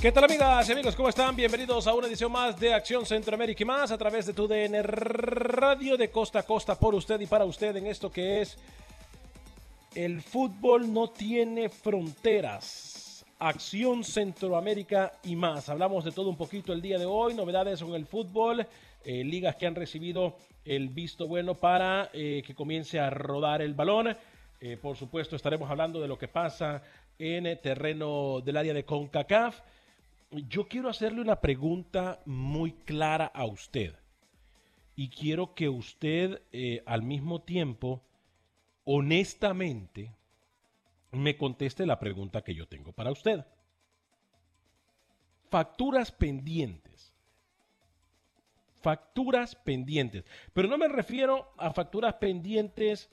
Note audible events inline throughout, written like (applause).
¿Qué tal amigas y amigos? ¿Cómo están? Bienvenidos a una edición más de Acción Centroamérica y más a través de tu DN Radio de costa a costa por usted y para usted en esto que es el fútbol no tiene fronteras. Acción Centroamérica y más. Hablamos de todo un poquito el día de hoy, novedades con el fútbol, eh, ligas que han recibido el visto bueno para eh, que comience a rodar el balón. Eh, por supuesto, estaremos hablando de lo que pasa en el terreno del área de CONCACAF. Yo quiero hacerle una pregunta muy clara a usted. Y quiero que usted al mismo tiempo, honestamente, me conteste la pregunta que yo tengo para usted. Facturas pendientes. Facturas pendientes. Pero no me refiero a facturas pendientes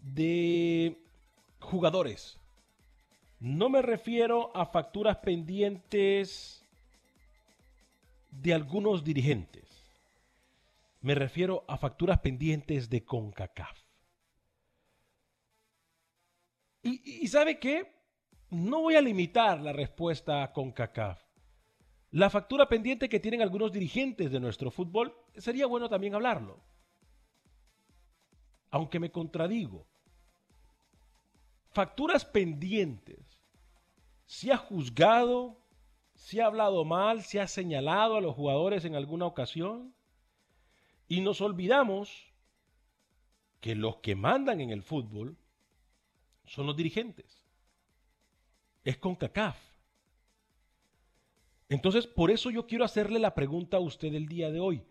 de jugadores. No me refiero a facturas pendientes de algunos dirigentes. Me refiero a facturas pendientes de CONCACAF. Y, sabe qué? No voy a limitar la respuesta a CONCACAF. La factura pendiente que tienen algunos dirigentes de nuestro fútbol, sería bueno también hablarlo. Aunque me contradigo. Facturas pendientes. Si ha juzgado, si ha hablado mal, si ha señalado a los jugadores en alguna ocasión. Y nos olvidamos que los que mandan en el fútbol son los dirigentes. Es con CACAF. Entonces, por eso yo quiero hacerle la pregunta a usted el día de hoy.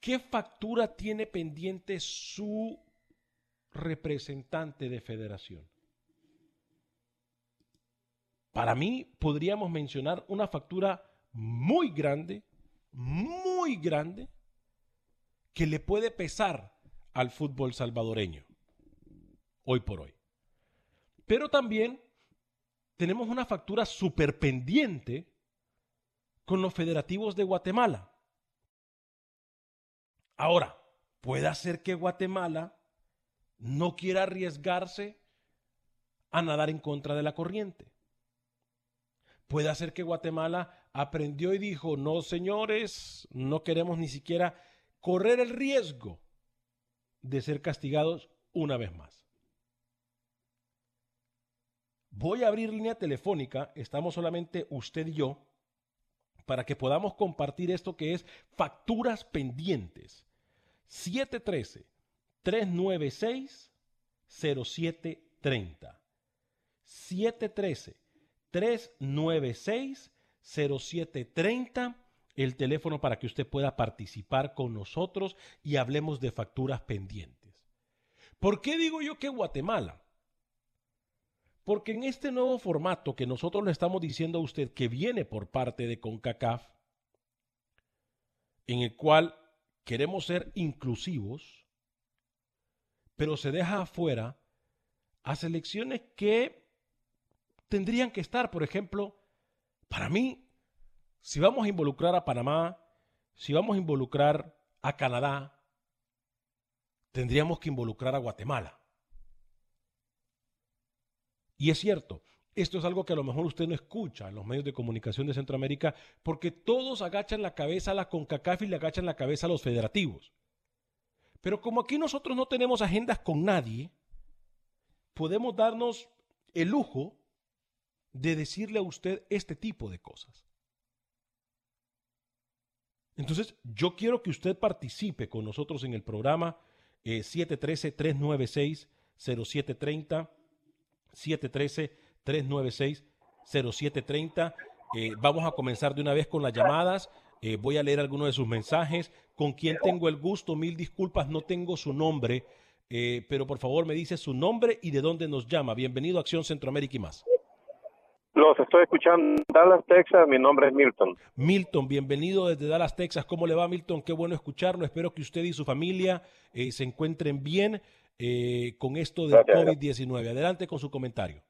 ¿Qué factura tiene pendiente su representante de federación? Para mí podríamos mencionar una factura muy grande, muy grande, que le puede pesar al fútbol salvadoreño, hoy por hoy. Pero también tenemos una factura súper pendiente con los federativos de Guatemala. Ahora, puede ser que Guatemala no quiera arriesgarse a nadar en contra de la corriente. Puede ser que Guatemala aprendió y dijo, no señores, no queremos ni siquiera correr el riesgo de ser castigados una vez más. Voy a abrir línea telefónica, estamos solamente usted y yo, para que podamos compartir esto que es facturas pendientes. 713-396-0730. 713-396-0730. El teléfono para que usted pueda participar con nosotros y hablemos de facturas pendientes. ¿Por qué digo yo que Guatemala? Porque en este nuevo formato que nosotros le estamos diciendo a usted que viene por parte de CONCACAF, en el cual queremos ser inclusivos, pero se deja afuera a selecciones que tendrían que estar. Por ejemplo, para mí, si vamos a involucrar a Panamá, si vamos a involucrar a Canadá, tendríamos que involucrar a Guatemala. Y es cierto, esto es algo que a lo mejor usted no escucha en los medios de comunicación de Centroamérica, porque todos agachan la cabeza a la CONCACAF y le agachan la cabeza a los federativos. Pero como aquí nosotros no tenemos agendas con nadie, podemos darnos el lujo de decirle a usted este tipo de cosas. Entonces, yo quiero que usted participe con nosotros en el programa 713-396-0730, 713-396-0730. Eh, vamos a comenzar de una vez con las llamadas. Eh, voy a leer algunos de sus mensajes. ¿Con quién tengo el gusto? Mil disculpas, no tengo su nombre, eh, pero por favor me dice su nombre y de dónde nos llama. Bienvenido a Acción Centroamérica y más. Los estoy escuchando Dallas, Texas. Mi nombre es Milton. Milton, bienvenido desde Dallas, Texas. ¿Cómo le va, Milton? Qué bueno escucharlo. Espero que usted y su familia eh, se encuentren bien con esto del COVID-19. Adelante con su comentario.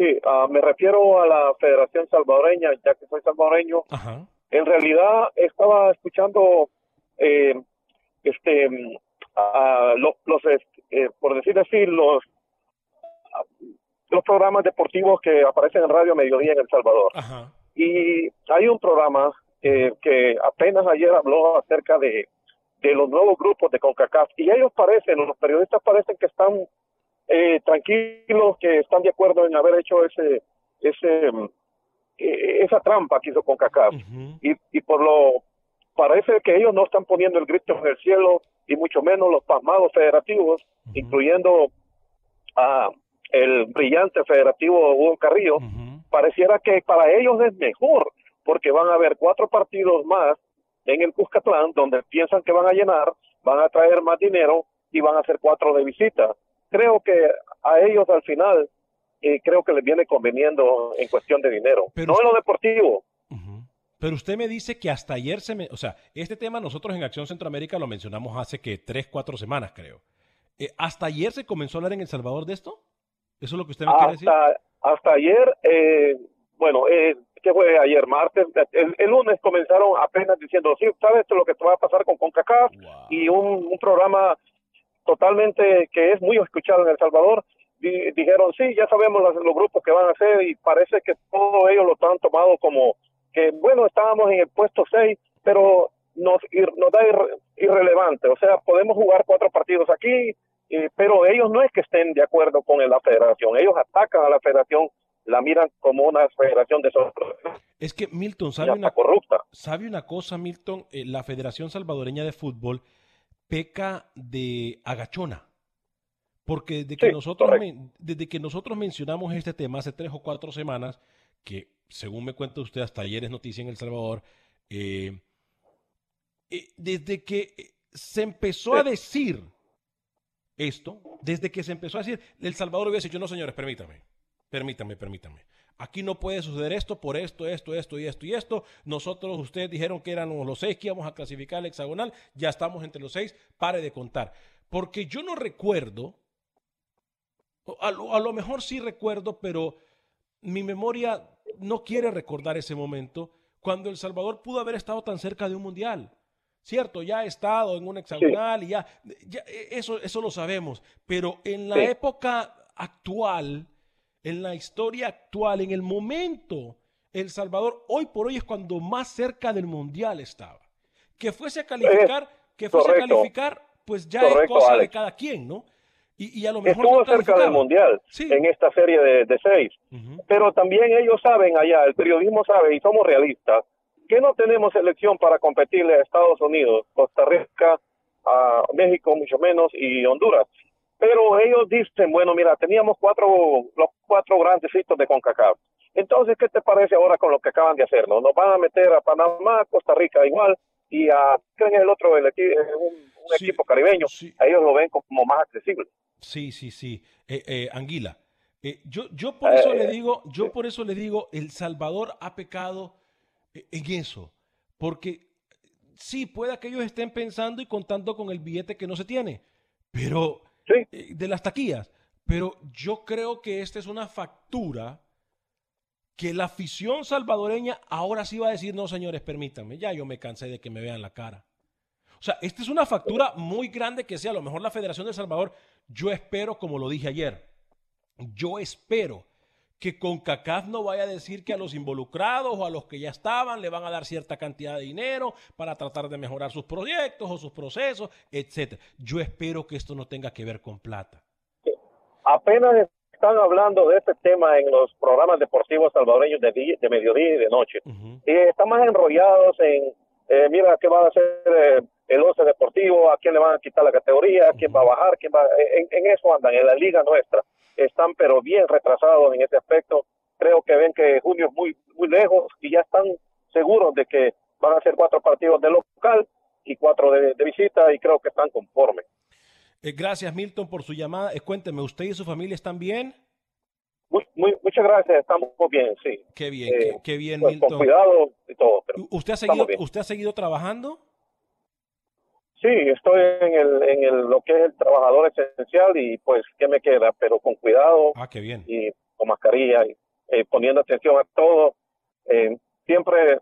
Sí, uh, me refiero a la Federación Salvadoreña, ya que soy salvadoreño. Ajá. En realidad estaba escuchando, eh, este, a los, los eh, por decir así, los los programas deportivos que aparecen en Radio Mediodía en El Salvador. Ajá. Y hay un programa eh, que apenas ayer habló acerca de, de los nuevos grupos de CONCACAF y ellos parecen, los periodistas parecen que están eh, tranquilos, que están de acuerdo en haber hecho ese, ese, eh, esa trampa que hizo con CACAF. y, y por lo, parece que ellos no están poniendo el grito en el cielo y mucho menos los pasmados federativos, incluyendo a el brillante federativo Hugo Carrillo, pareciera que para ellos es mejor, porque van a haber cuatro partidos más en el Cuscatlán, donde piensan que van a llenar, van a traer más dinero y van a hacer cuatro de visita creo que a ellos al final eh, creo que les viene conveniendo en cuestión de dinero, no en lo deportivo. Pero usted me dice que hasta ayer se me... O sea, este tema nosotros en Acción Centroamérica lo mencionamos hace que tres, cuatro semanas, creo. Eh, ¿Hasta ayer se comenzó a hablar en El Salvador de esto? ¿Eso es lo que usted me quiere decir? Hasta ayer, eh, bueno, eh, ¿qué fue ayer? Martes. El, lunes comenzaron apenas diciendo, sí, ¿sabes lo que te va a pasar con CONCACAF? Y un, un programa totalmente que es muy escuchado en El Salvador, dijeron, sí, ya sabemos los, grupos que van a hacer y parece que todos ellos lo han tomado como que, bueno, estábamos en el puesto 6, pero nos, nos da irrelevante, o sea, podemos jugar cuatro partidos aquí, pero ellos no es que estén de acuerdo con la federación, ellos atacan a la federación, la miran como una federación de Es que Milton sabe una, corrupta. sabe una cosa, Milton, eh, la Federación Salvadoreña de Fútbol peca de agachona. Porque desde que, nosotros, desde que nosotros mencionamos este tema hace tres o cuatro semanas, que según me cuenta usted hasta ayer es noticia en El Salvador, eh, eh, desde que se empezó a decir esto, desde que se empezó a decir, El Salvador hubiese dicho, no señores, permítame, permítame, permítame. Aquí no puede suceder esto por esto, esto, esto y esto y esto. Nosotros, ustedes dijeron que éramos los seis que íbamos a clasificar el hexagonal. Ya estamos entre los seis. Pare de contar. Porque yo no recuerdo, a lo, mejor sí recuerdo, pero mi memoria no quiere recordar ese momento cuando El Salvador pudo haber estado tan cerca de un mundial. Cierto, ya ha estado en un hexagonal y ya, eso, eso lo sabemos, pero en la época actual, en la historia actual, en el momento, El Salvador hoy por hoy es cuando más cerca del Mundial estaba. Que fuese a calificar, que fuese a calificar, pues ya es cosa de cada quien, ¿no? Y, a lo mejor Estuvo cerca del Mundial en esta serie de, seis. Pero también ellos saben allá, el periodismo sabe, y somos realistas, que no tenemos elección para competirle a Estados Unidos, Costa Rica, a México mucho menos y Honduras. Pero ellos dicen, bueno, mira, teníamos cuatro, los cuatro grandes hitos de CONCACAF. Entonces, ¿qué te parece ahora con lo que acaban de hacer? ¿no? Nos van a meter a Panamá, Costa Rica igual, y a, ¿quién es el otro? El, un, equipo caribeño. A ellos lo ven como más accesible. Sí, sí, sí. Eh, eh, Anguila. Eh, yo, yo por eso le digo, yo por eso le digo, El Salvador ha pecado en eso. Porque sí, puede que ellos estén pensando y contando con el billete que no se tiene. Pero eh, de las taquillas. Pero yo creo que esta es una factura que la afición salvadoreña ahora sí va a decir, no señores, permítanme, ya yo me cansé de que me vean la cara. O sea, esta es una factura muy grande que sea, a lo mejor la Federación de Salvador, yo espero, como lo dije ayer, yo espero que CONCACAF no vaya a decir que a los involucrados o a los que ya estaban le van a dar cierta cantidad de dinero para tratar de mejorar sus proyectos o sus procesos, etcétera. Yo espero que esto no tenga que ver con plata. Apenas están hablando de este tema en los programas deportivos salvadoreños de, de mediodía y de noche. Y están más enrollados en, eh, mira, ¿qué va a hacer eh, el 11 deportivo? ¿A quién le van a quitar la categoría? ¿A quién va a bajar? ¿Quién va? En, en eso andan, en la liga nuestra están pero bien retrasados en ese aspecto. Creo que ven que junio es muy, muy lejos y ya están seguros de que van a ser cuatro partidos de local y cuatro de, visita y creo que están conformes. Eh, gracias Milton por su llamada. Eh, cuénteme, ¿usted y su familia están bien? Muy, muy, muchas gracias, estamos bien, sí. Qué bien, qué, eh, bien, pues, Milton. Con cuidado y todo. ¿Usted, ha seguido, ¿Usted ha seguido trabajando? Sí, estoy en, el, en el, lo que es el trabajador esencial y pues, ¿qué me queda? Pero con cuidado. Ah, qué bien. Y con mascarilla y eh, poniendo atención a todo. Eh, siempre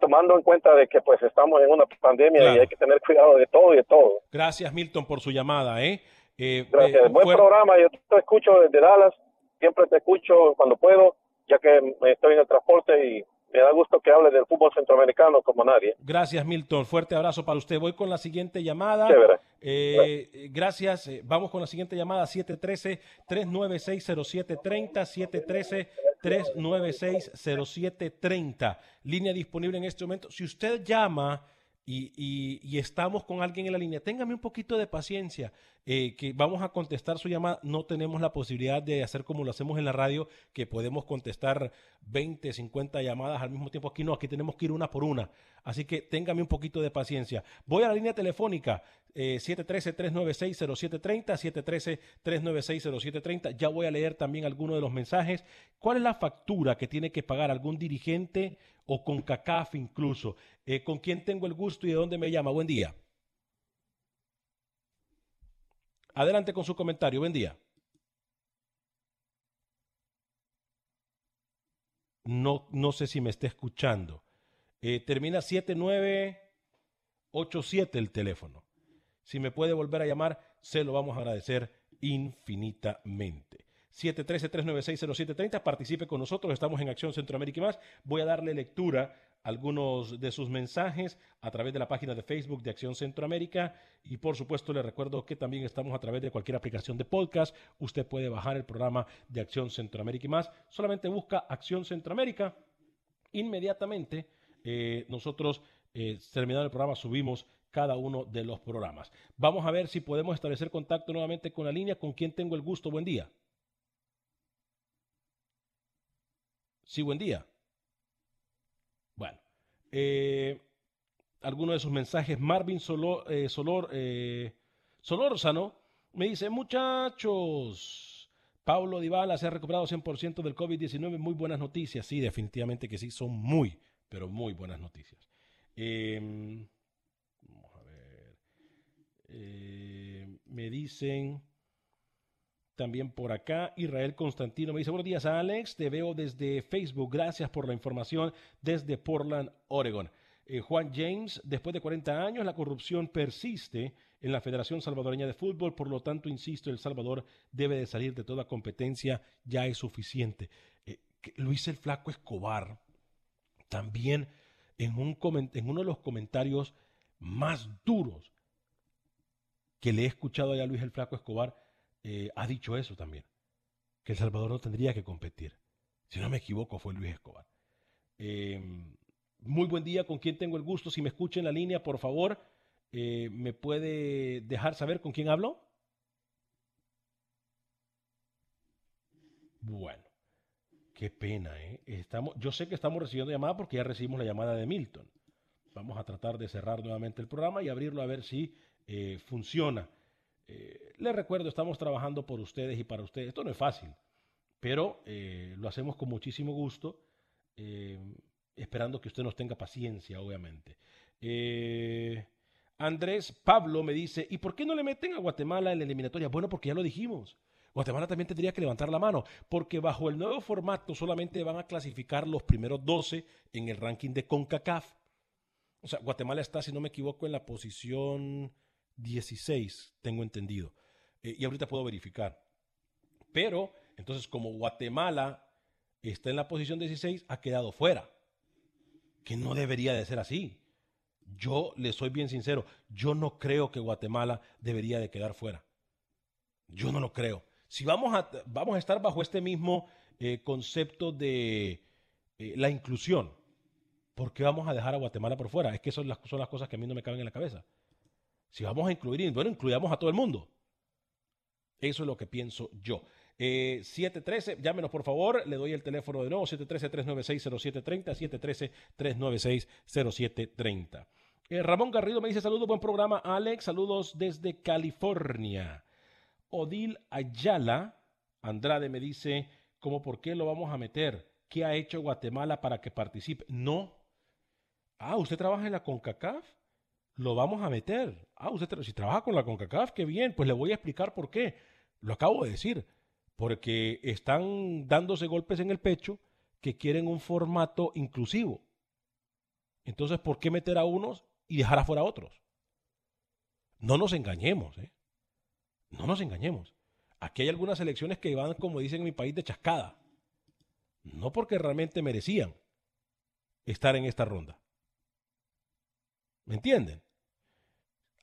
tomando en cuenta de que pues estamos en una pandemia y hay que tener cuidado de todo y de todo. Gracias Milton por su llamada, ¿eh? eh Gracias, buen programa, yo te escucho desde Dallas, siempre te escucho cuando puedo, ya que estoy en el transporte y me da gusto que hable del fútbol centroamericano como nadie. Gracias, Milton. Fuerte abrazo para usted. Voy con la siguiente llamada. Eh, gracias. Eh, vamos con la siguiente llamada, 713-396-0730, 713-396-0730. Línea disponible en este momento. Si usted llama y, estamos con alguien en la línea, téngame un poquito de paciencia, eh, que vamos a contestar su llamada. No tenemos la posibilidad de hacer como lo hacemos en la radio, que podemos contestar 20, 50 llamadas al mismo tiempo. Aquí no, aquí tenemos que ir una por una. Así que téngame un poquito de paciencia. Voy a la línea telefónica, 713-396-0730, eh, 713-396-0730. Ya voy a leer también algunos de los mensajes. ¿Cuál es la factura que tiene que pagar algún dirigente o con CACAF incluso? Eh, ¿Con quién tengo el gusto y de dónde me llama? Buen día. Adelante con su comentario. Buen día. No, no sé si me está escuchando. Eh, termina 7987 el teléfono. Si me puede volver a llamar, se lo vamos a agradecer infinitamente. 713-396-0730, participe con nosotros, estamos en Acción Centroamérica y más. Voy a darle lectura algunos de sus mensajes a través de la página de Facebook de Acción Centroamérica y por supuesto le recuerdo que también estamos a través de cualquier aplicación de podcast. Usted puede bajar el programa de Acción Centroamérica y más. Solamente busca Acción Centroamérica. Inmediatamente eh, nosotros, eh, terminado el programa, subimos cada uno de los programas. Vamos a ver si podemos establecer contacto nuevamente con la línea. ¿Con quien tengo el gusto? Buen día. Sí, buen día. Eh, alguno de sus mensajes. Marvin Solor, eh, Solor eh, Solórzano me dice, muchachos, Pablo Dybala se ha recuperado 100% del COVID-19. Muy buenas noticias. Sí, definitivamente que sí, son muy, pero muy buenas noticias. Em, vamos a ver. me dicen... También por acá, Israel Constantino me dice, buenos días Alex, te veo desde Facebook, gracias por la información desde Portland, Oregon. Eh, Juan James, después de 40 años, la corrupción persiste en la Federación Salvadoreña de Fútbol, por lo tanto, insisto, El Salvador debe de salir de toda competencia, ya es suficiente. Eh, Luis el Flaco Escobar, también en, un en uno de los comentarios más duros que le he escuchado a Luis el Flaco Escobar, eh, ha dicho eso también, que El Salvador no tendría que competir. Si no me equivoco, fue Luis Escobar. Em, muy buen día, con quién tengo el gusto. Si me escucha en la línea, por favor, eh, ¿me puede dejar saber con quién hablo? Bueno, qué pena, ¿eh? Estamos, yo sé que estamos recibiendo llamada porque ya recibimos la llamada de Milton. Vamos a tratar de cerrar nuevamente el programa y abrirlo a ver si eh, funciona. Eh, les recuerdo, estamos trabajando por ustedes y para ustedes. Esto no es fácil, pero eh, lo hacemos con muchísimo gusto, eh, esperando que usted nos tenga paciencia, obviamente. Andrés Pablo me dice, ¿y por qué no le meten a Guatemala en la eliminatoria? Bueno, porque ya lo dijimos. Guatemala también tendría que levantar la mano, porque bajo el nuevo formato solamente van a clasificar los primeros 12 en el ranking de CONCACAF. O sea, Guatemala está, si no me equivoco, en la posición 16, tengo entendido. Eh, y ahorita puedo verificar. Pero, entonces, como Guatemala está en la posición 16, ha quedado fuera. Que no debería de ser así. Yo le soy bien sincero, yo no creo que Guatemala debería de quedar fuera. Yo no lo creo. Si vamos a, vamos a estar bajo este mismo eh, concepto de eh, la inclusión, ¿por qué vamos a dejar a Guatemala por fuera? Es que son las, son las cosas que a mí no me caben en la cabeza. Si vamos a incluir, bueno, incluyamos a todo el mundo. Eso es lo que pienso yo. 713, eh, llámenos por favor, le doy el teléfono de nuevo, 713-396-0730, 713-396-0730. Ramón Garrido me dice saludos, buen programa, Alex, saludos desde California. Odil Ayala Andrade me dice, ¿cómo por qué lo vamos a meter? ¿Qué ha hecho Guatemala para que participe? No. Ah, ¿usted trabaja en la CONCACAF? Lo vamos a meter. Ah, usted si trabaja con la CONCACAF, qué bien, pues le voy a explicar por qué. Lo acabo de decir. Porque están dándose golpes en el pecho que quieren un formato inclusivo. Entonces, ¿por qué meter a unos y dejar afuera a otros? No nos engañemos, ¿eh? No nos engañemos. Aquí hay algunas elecciones que van, como dicen en mi país, de chascada. No porque realmente merecían estar en esta ronda. ¿Me entienden?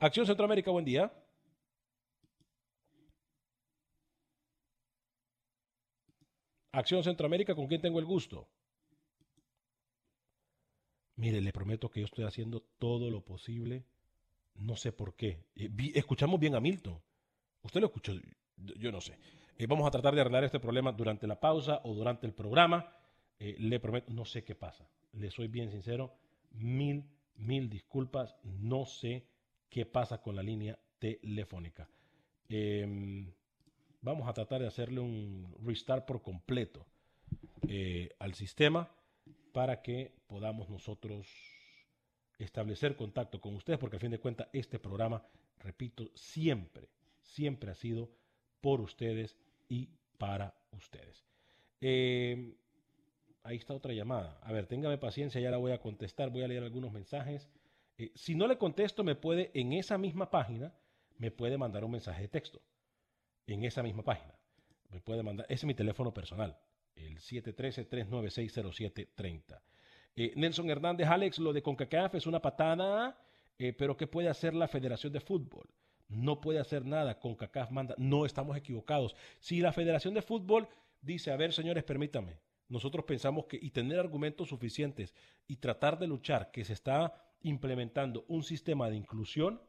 Acción Centroamérica, buen día. Acción Centroamérica, ¿con quién tengo el gusto? Mire, le prometo que yo estoy haciendo todo lo posible. No sé por qué. Eh, escuchamos bien a Milton. Usted lo escuchó, yo no sé. Eh, vamos a tratar de arreglar este problema durante la pausa o durante el programa. Eh, le prometo, no sé qué pasa. Le soy bien sincero, mil, mil disculpas. No sé qué pasa con la línea telefónica. Em, vamos a tratar de hacerle un restart por completo eh, al sistema para que podamos nosotros establecer contacto con ustedes, porque al fin de cuentas este programa, repito, siempre siempre ha sido por ustedes y para ustedes. Eh, ahí está otra llamada. A ver, téngame paciencia, ya la voy a contestar, voy a leer algunos mensajes. Eh, si no le contesto, me puede, en esa misma página, me puede mandar un mensaje de texto. En esa misma página. Me puede mandar, ese es mi teléfono personal, el 713-396-0730. Eh, Nelson Hernández, Alex, lo de CONCACAF es una patada, pero ¿qué puede hacer la Federación de Fútbol? no puede hacer nada, con CACAF manda, no estamos equivocados. Si la Federación de Fútbol dice, a ver señores, permítame, nosotros pensamos que y tener argumentos suficientes y tratar de luchar que se está implementando un sistema de inclusión,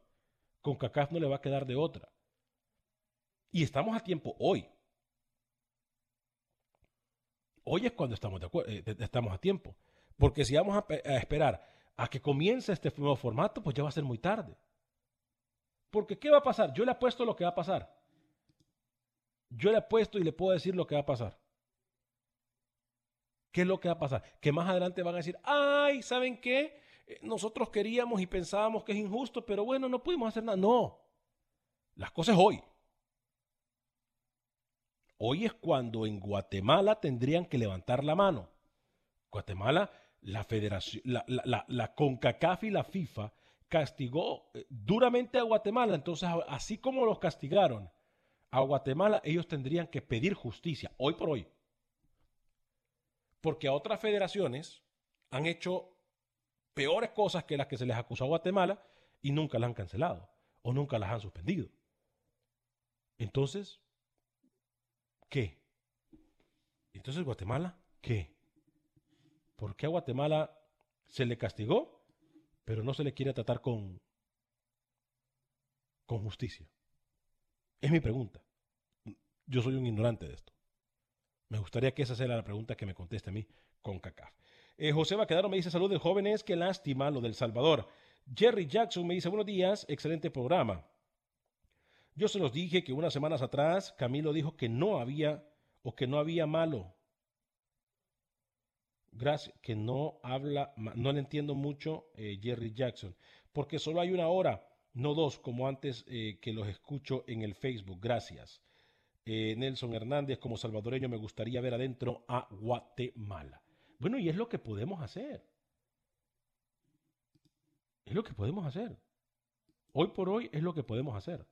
con CACAF no le va a quedar de otra. Y estamos a tiempo hoy. Hoy es cuando estamos, de eh, estamos a tiempo. Porque si vamos a, esperar a que comience este nuevo formato, pues ya va a ser muy tarde. Porque ¿qué va a pasar? Yo le apuesto lo que va a pasar. Yo le apuesto y le puedo decir lo que va a pasar. ¿Qué es lo que va a pasar? Que más adelante van a decir, ay, ¿saben qué? Eh, nosotros queríamos y pensábamos que es injusto, pero bueno, no pudimos hacer nada. No. Las cosas hoy. Hoy es cuando en Guatemala tendrían que levantar la mano. Guatemala, la federación, la, la, la CONCACAF y la FIFA castigó eh, duramente a Guatemala. Entonces, así como los castigaron a Guatemala, ellos tendrían que pedir justicia, hoy por hoy. Porque a otras federaciones han hecho peores cosas que las que se les acusó a Guatemala y nunca las han cancelado o nunca las han suspendido. Entonces, ¿qué? Entonces, Guatemala, ¿qué? ¿Por qué a Guatemala se le castigó? pero no se le quiere tratar con, con justicia? Es mi pregunta. Yo soy un ignorante de esto. Me gustaría que esa sea la pregunta que me conteste a mí con CACAF. Eh, José Baquedano me dice saludos jóvenes, qué lástima lo del Salvador. Jerry Jackson me dice buenos días, excelente programa. Yo se los dije que unas semanas atrás Camilo dijo que no había o que no había malo Gracias, que no habla, no le entiendo mucho eh, Jerry Jackson, porque solo hay una hora, no dos, como antes eh, que los escucho en el Facebook. Gracias. Eh, Nelson Hernández, como salvadoreño, me gustaría ver adentro a Guatemala. Bueno, y es lo que podemos hacer. Es lo que podemos hacer. Hoy por hoy es lo que podemos hacer.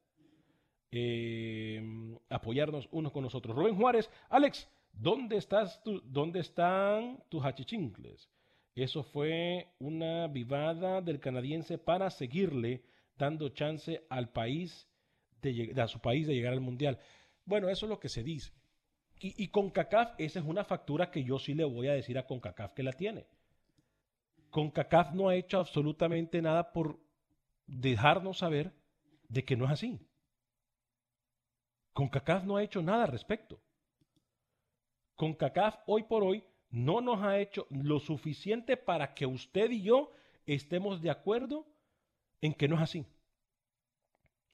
Eh, apoyarnos unos con nosotros. Rubén Juárez, Alex, ¿dónde, estás ¿dónde están tus hachichincles? Eso fue una vivada del canadiense para seguirle dando chance al país de, a su país de llegar al mundial. Bueno, eso es lo que se dice. Y, y con CACAF, esa es una factura que yo sí le voy a decir a CONCACAF que la tiene. CONCACAF no ha hecho absolutamente nada por dejarnos saber de que no es así. CONCACAF no ha hecho nada al respecto. CONCACAF hoy por hoy no nos ha hecho lo suficiente para que usted y yo estemos de acuerdo en que no es así.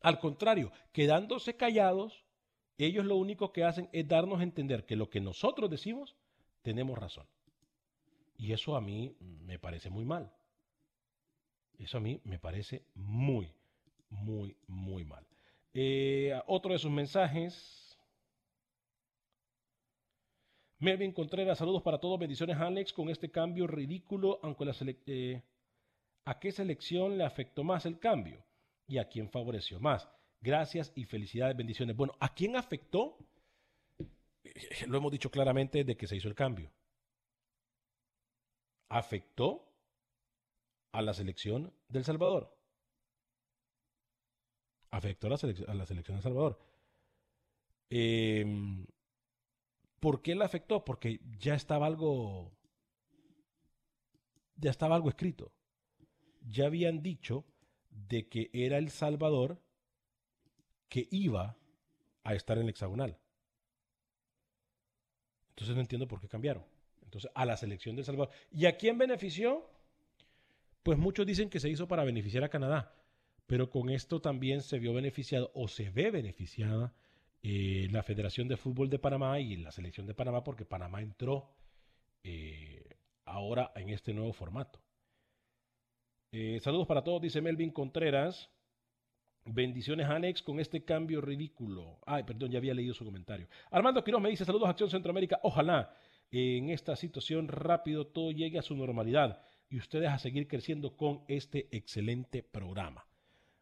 Al contrario, quedándose callados, ellos lo único que hacen es darnos a entender que lo que nosotros decimos tenemos razón. Y eso a mí me parece muy mal. Eso a mí me parece muy, muy, muy mal. Eh, otro de sus mensajes. Melvin Contreras, saludos para todos, bendiciones Alex, con este cambio ridículo, aunque la eh, ¿a qué selección le afectó más el cambio? ¿Y a quién favoreció más? Gracias y felicidades, bendiciones. Bueno, ¿a quién afectó? Eh, lo hemos dicho claramente de que se hizo el cambio. Afectó a la selección del Salvador. Afectó a la, selección, del Salvador. Eh, ¿Por qué la afectó? Porque ya estaba algo. Ya estaba algo escrito. Ya habían dicho de que era El Salvador que iba a estar en el hexagonal. Entonces no entiendo por qué cambiaron. Entonces, a la selección de El Salvador. ¿Y a quién benefició? Pues muchos dicen que se hizo para beneficiar a Canadá, pero con esto también se vio beneficiado o se ve beneficiada eh, la Federación de Fútbol de Panamá y la selección de Panamá, porque Panamá entró eh, ahora en este nuevo formato. Eh, saludos para todos, dice Melvin Contreras. Bendiciones, Alex, con este cambio ridículo. Ay, perdón, ya había leído su comentario. Armando Quiroz me dice: Saludos, Acción Centroamérica. Ojalá en esta situación rápido todo llegue a su normalidad y ustedes a seguir creciendo con este excelente programa.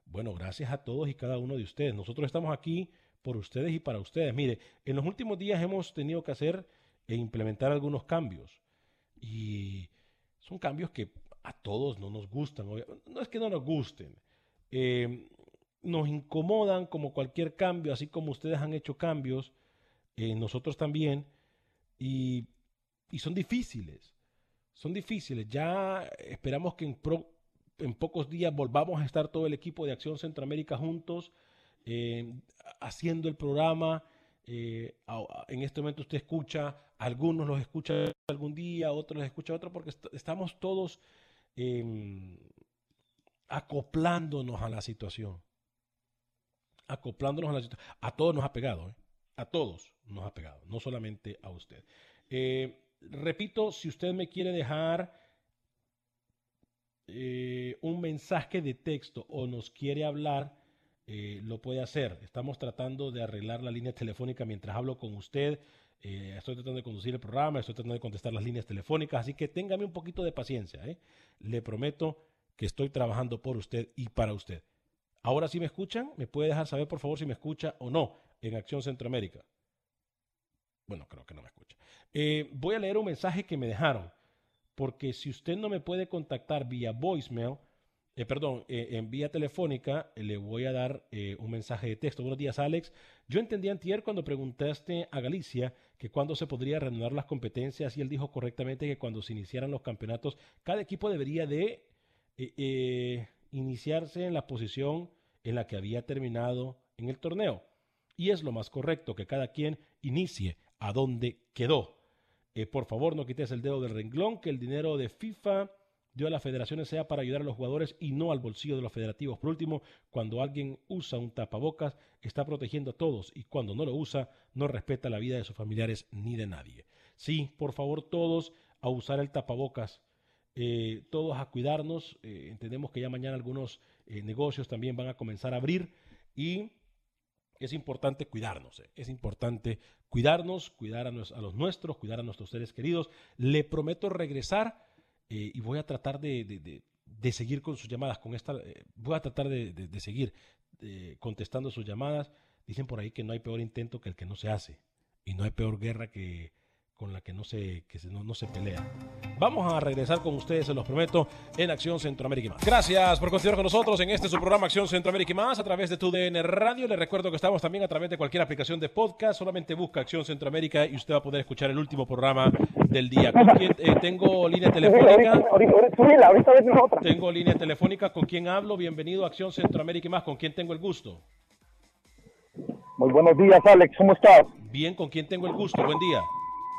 Bueno, gracias a todos y cada uno de ustedes. Nosotros estamos aquí por ustedes y para ustedes. Mire, en los últimos días hemos tenido que hacer e implementar algunos cambios. Y son cambios que a todos no nos gustan. No es que no nos gusten. Eh, nos incomodan como cualquier cambio, así como ustedes han hecho cambios, eh, nosotros también. Y, y, son difíciles. Son difíciles. Ya esperamos que en, en pocos días volvamos a estar todo el equipo de Acción Centroamérica juntos eh, haciendo el programa. Eh, en este momento usted escucha, algunos los escucha algún día, otros los escucha otro, porque estamos todos em, acoplándonos a la situación. Acoplándonos a la situación. A todos nos ha pegado, ¿eh? a todos nos ha pegado, no solamente a usted. repito, si usted me quiere dejar un mensaje de texto o nos quiere hablar, eh, lo puede hacer. Estamos tratando de arreglar la línea telefónica mientras hablo con usted. Eh, estoy tratando de conducir el programa, estoy tratando de contestar las líneas telefónicas, así que téngame un poquito de paciencia. ¿eh? Le prometo que estoy trabajando por usted y para usted. Ahora si me escuchan, me puede dejar saber por favor si me escucha o no en Acción Centroamérica. Bueno, creo que no me escucha. voy a leer un mensaje que me dejaron, porque si usted no me puede contactar vía voicemail, eh, perdón, eh, en vía telefónica eh, le voy a dar un mensaje de texto. Buenos días, Alex. Yo entendí antier cuando preguntaste a Galicia que cuándo se podría reanudar las competencias y él dijo correctamente que cuando se iniciaran los campeonatos, cada equipo debería de iniciarse en la posición en la que había terminado en el torneo. Y es lo más correcto que cada quien inicie a donde quedó. por favor, no quites el dedo del renglón, que el dinero de FIFA dio a las federaciones sea para ayudar a los jugadores y no al bolsillo de los federativos. Por último, cuando alguien usa un tapabocas, está protegiendo a todos y cuando no lo usa, no respeta la vida de sus familiares ni de nadie. Sí, por favor, todos a usar el tapabocas. Eh, todos a cuidarnos. Eh, entendemos que ya mañana algunos eh, negocios también van a comenzar a abrir y es importante cuidarnos, es importante cuidarnos, cuidar a, los nuestros, cuidar a nuestros seres queridos. Le prometo regresar y voy a tratar de, seguir con sus llamadas, con esta, voy a tratar de, seguir contestando sus llamadas. Dicen por ahí que no hay peor intento que el que no se hace y no hay peor guerra que con la que no se, que no, no, se pelea. Vamos a regresar con ustedes, se los prometo, en Acción Centroamérica y más. Gracias por continuar con nosotros en este su programa Acción Centroamérica y más a través de tu DN Radio. Les recuerdo que estamos también a través de cualquier aplicación de podcast. Solamente busca Acción Centroamérica y usted va a poder escuchar el último programa del día. ¿Con quién, eh, tengo línea telefónica. Tengo línea telefónica. ¿Con quién hablo? Bienvenido a Acción Centroamérica y más. ¿Con quién tengo el gusto? Muy buenos días, Alex. ¿Cómo estás? Bien, ¿con quién tengo el gusto? Buen día.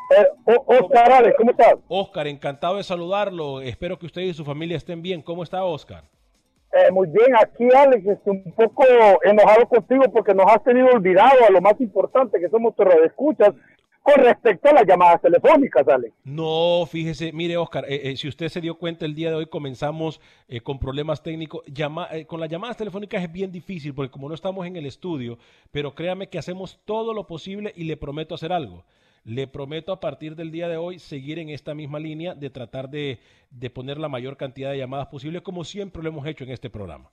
Eh, Oscar, Alex, ¿cómo estás? Oscar, encantado de saludarlo. Espero que usted y su familia estén bien. ¿Cómo está Oscar? Eh, muy bien, aquí Alex, estoy un poco enojado contigo porque nos has tenido olvidado a lo más importante que somos tus escuchas con respecto a las llamadas telefónicas, Alex. No, fíjese, mire Oscar, eh, si usted se dio cuenta el día de hoy comenzamos con problemas técnicos. Llama, con las llamadas telefónicas es bien difícil porque como no estamos en el estudio, pero créame que hacemos todo lo posible y le prometo hacer algo le prometo a partir del día de hoy seguir en esta misma línea de tratar de, poner la mayor cantidad de llamadas posible, como siempre lo hemos hecho en este programa.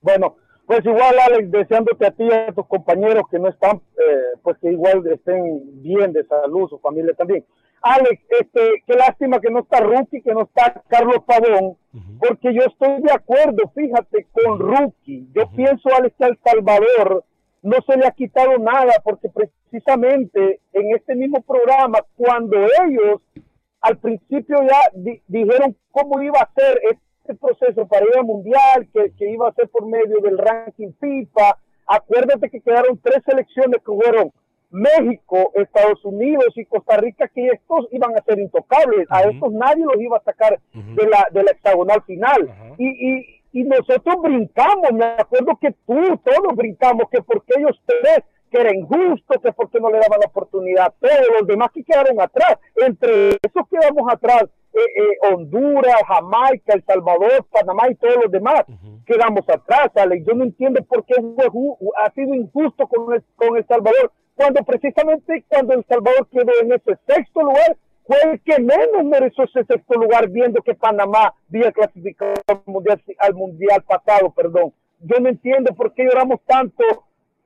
Bueno, pues igual, Alex, deseándote a ti y a tus compañeros que no están, eh, pues que igual estén bien de salud, su familia también. Alex, este, qué lástima que no está Rookie, que no está Carlos Pavón, porque yo estoy de acuerdo, fíjate, con Rookie. Yo pienso, Alex, que El Salvador no se le ha quitado nada, porque precisamente en este mismo programa, cuando ellos al principio ya dijeron cómo iba a ser este proceso para ir al mundial, que, iba a ser por medio del ranking FIFA, acuérdate que quedaron tres selecciones que fueron México, Estados Unidos y Costa Rica, que estos iban a ser intocables, a estos nadie los iba a sacar de, la, de la hexagonal final. y, y, y nosotros brincamos, me acuerdo que tú, todos brincamos, que porque ellos tres, que era injusto, que porque no le daban la oportunidad a todos los demás que quedaron atrás, entre esos quedamos atrás, eh, eh, Honduras, Jamaica, El Salvador, Panamá y todos los demás, quedamos atrás, Ale. Yo no entiendo por qué ha sido injusto con con El Salvador, cuando precisamente cuando El Salvador quedó en ese sexto lugar, fue que menos mereció ese sexto lugar viendo que Panamá había clasificado al mundial, al mundial pasado, perdón. Yo no entiendo por qué lloramos tanto.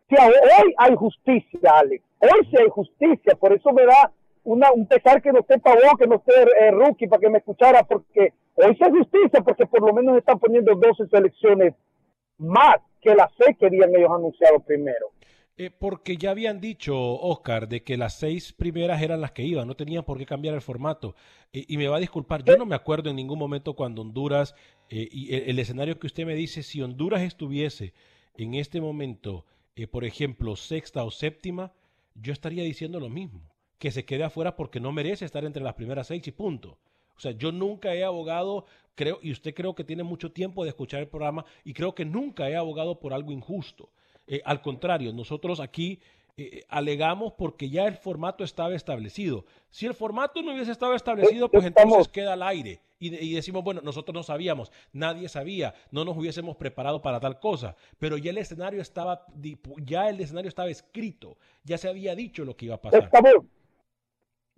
Si hoy hay justicia, Alex. Hoy sí hay justicia. Por eso me da una, un pesar que no esté Pavón, que no esté eh, Rookie, para que me escuchara, porque hoy hay justicia, porque por lo menos están poniendo 12 selecciones más que las seis que habían ellos anunciado primero. Eh, porque ya habían dicho, Oscar, de que las seis primeras eran las que iban, no tenían por qué cambiar el formato. y me va a disculpar, yo no me acuerdo en ningún momento cuando Honduras, eh, y el, escenario que usted me dice, si Honduras estuviese en este momento, eh, por ejemplo, sexta o séptima, yo estaría diciendo lo mismo, que se quede afuera porque no merece estar entre las primeras seis y punto. O sea, yo nunca he abogado, creo, y usted creo que tiene mucho tiempo de escuchar el programa, y creo que nunca he abogado por algo injusto. Eh, al contrario, nosotros aquí eh, alegamos porque ya el formato estaba establecido. Si el formato no hubiese estado establecido, pues entonces queda al aire. Y, decimos, bueno, nosotros no sabíamos, nadie sabía, no nos hubiésemos preparado para tal cosa, pero ya el escenario estaba, ya el escenario estaba escrito, ya se había dicho lo que iba a pasar. Estamos,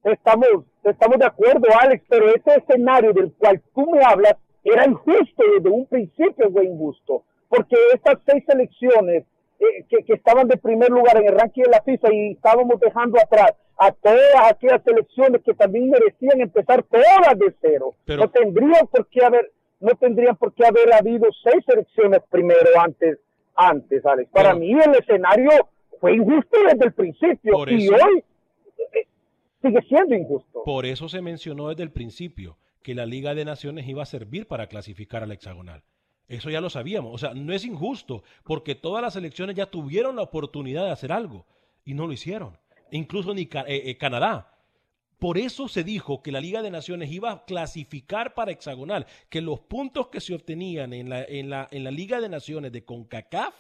estamos, estamos de acuerdo, Alex, pero ese escenario del cual tú me hablas era injusto desde un principio, fue injusto, porque estas seis elecciones eh, que, estaban de primer lugar en el ranking de la FIFA y estábamos dejando atrás a todas aquellas selecciones que también merecían empezar todas de cero. no tendrían por qué haber, no tendrían por qué haber habido seis selecciones primero antes, antes, Alex. Para mí el escenario fue injusto desde el principio y hoy eh, sigue siendo injusto. Por eso se mencionó desde el principio que la Liga de Naciones iba a servir para clasificar al hexagonal. Eso ya lo sabíamos. O sea, no es injusto, porque todas las elecciones ya tuvieron la oportunidad de hacer algo y no lo hicieron. Incluso ni eh, eh, Canadá. Por eso se dijo que la Liga de Naciones iba a clasificar para hexagonal, que los puntos que se obtenían en la, en la, en la Liga de Naciones de CONCACAF,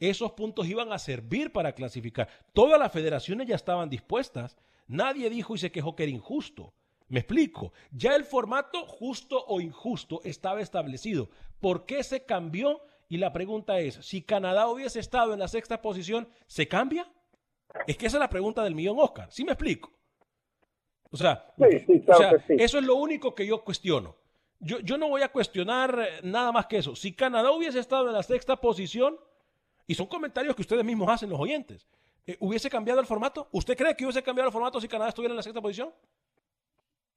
esos puntos iban a servir para clasificar. Todas las federaciones ya estaban dispuestas. Nadie dijo y se quejó que era injusto. Me explico. Ya el formato justo o injusto estaba establecido. ¿Por qué se cambió y la pregunta es, si Canadá hubiese estado en la sexta posición, ¿se cambia? Es que esa es la pregunta del millón Oscar. ¿Sí me explico? O sea, eso es lo único que yo cuestiono. Yo, yo no voy a cuestionar eh, nada más que eso. Si Canadá hubiese estado en la sexta posición, y son comentarios que ustedes mismos hacen los oyentes, eh, ¿hubiese cambiado el formato? ¿Usted cree que hubiese cambiado el formato si Canadá estuviera en la sexta posición?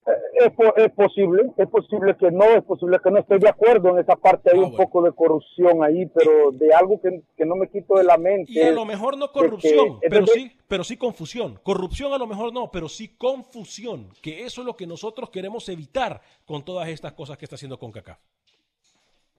Es, posible, es posible que no, es posible que no estoy de acuerdo en esa parte, hay ah, un poco de corrupción ahí, pero de algo que, no me quito de la mente. Y a lo mejor no corrupción, pero sí, pero sí confusión. Corrupción a lo mejor no, pero sí confusión, que eso es lo que nosotros queremos evitar con todas estas cosas que está haciendo CONCACAF.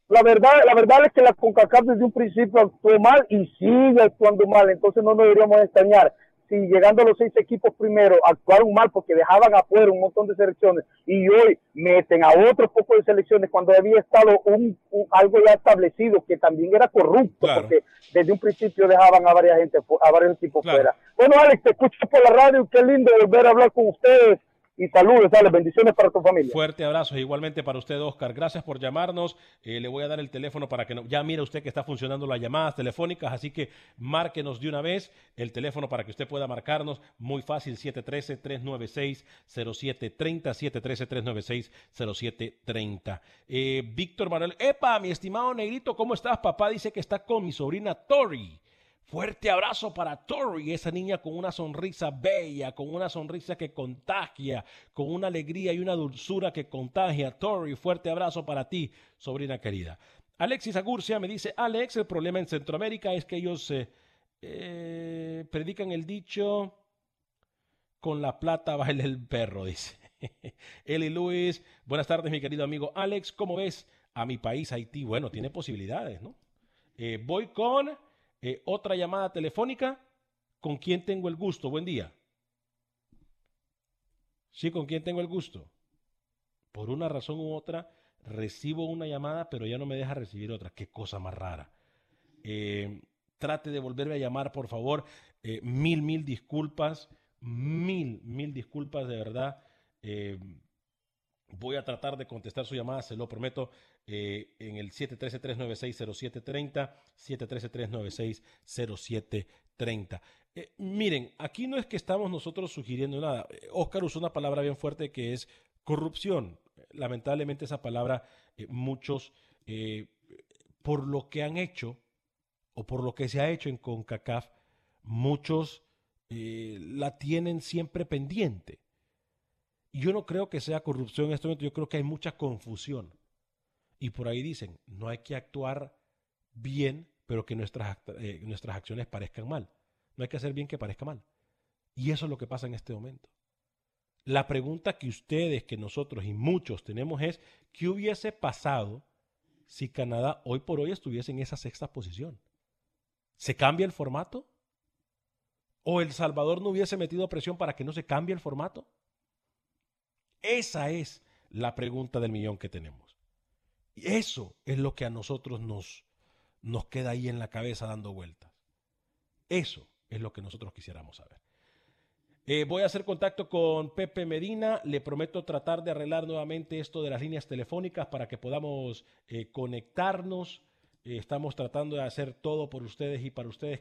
La verdad, la verdad es que la CONCACAF desde un principio actuó mal y sigue actuando mal, entonces no nos deberíamos extrañar si llegando a los seis equipos primero actuaron mal porque dejaban afuera un montón de selecciones. Y hoy meten a otro poco de selecciones cuando había estado un, algo ya establecido que también era corrupto porque desde un principio dejaban a varias gente a varios equipos fuera. Bueno, Alex, te escucho por la radio, qué lindo volver a hablar con ustedes y saludos, dale, bendiciones para tu familia. Fuerte abrazo, igualmente para usted, Oscar. Gracias por llamarnos. Eh, le voy a dar el teléfono para que no, ya mire usted que está funcionando las llamadas telefónicas, así que márquenos de una vez el teléfono para que usted pueda marcarnos. Muy fácil, 713-396-0730, 713-396-0730. Eh, Víctor Manuel, epa, mi estimado negrito, ¿cómo estás? Papá dice que está con mi sobrina Tori. Fuerte abrazo para Tori, esa niña con una sonrisa bella, con una sonrisa que contagia, con una alegría y una dulzura que contagia. Tori, fuerte abrazo para ti, sobrina querida. Alexis Agurcia me dice, Alex, el problema en Centroamérica es que ellos eh, eh, predican el dicho, con la plata baila el perro, (laughs) dice. Eli Luis, buenas tardes, mi querido amigo Alex, ¿cómo ves a mi país, Haití? Bueno, tiene posibilidades, ¿no? Eh, voy con... Eh, otra llamada telefónica. ¿Con quién tengo el gusto? Buen día. Sí, ¿con quién tengo el gusto? Por una razón u otra, recibo una llamada, pero ya no me deja recibir otra. Qué cosa más rara. Eh, trate de volverme a llamar, por favor. Eh, mil, mil disculpas. Mil, mil disculpas, de verdad. voy a tratar de contestar su llamada, se lo prometo. Eh, en el 713-396-0730, 713-396-0730. Eh, miren, aquí no es que estamos nosotros sugiriendo nada. Eh, Oscar usó una palabra bien fuerte que es corrupción. Lamentablemente esa palabra muchos, por lo que han hecho o por lo que se ha hecho en CONCACAF, muchos la tienen siempre pendiente. Yo no creo que sea corrupción en este momento, yo creo que hay mucha confusión. Y por ahí dicen, no hay que actuar bien, pero que nuestras, eh, nuestras acciones parezcan mal. No hay que hacer bien que parezca mal. Y eso es lo que pasa en este momento. La pregunta que ustedes, que nosotros y muchos tenemos es, ¿qué hubiese pasado si Canadá hoy por hoy estuviese en esa sexta posición? ¿Se cambia el formato? ¿O El Salvador no hubiese metido presión para que no se cambie el formato? Esa es la pregunta del millón que tenemos. Eso es lo que a nosotros nos, nos queda ahí en la cabeza dando vueltas. Eso es lo que nosotros quisiéramos saber. Eh, voy a hacer contacto con Pepe Medina. Le prometo tratar de arreglar nuevamente esto de las líneas telefónicas para que podamos eh, conectarnos. Eh, estamos tratando de hacer todo por ustedes y para ustedes,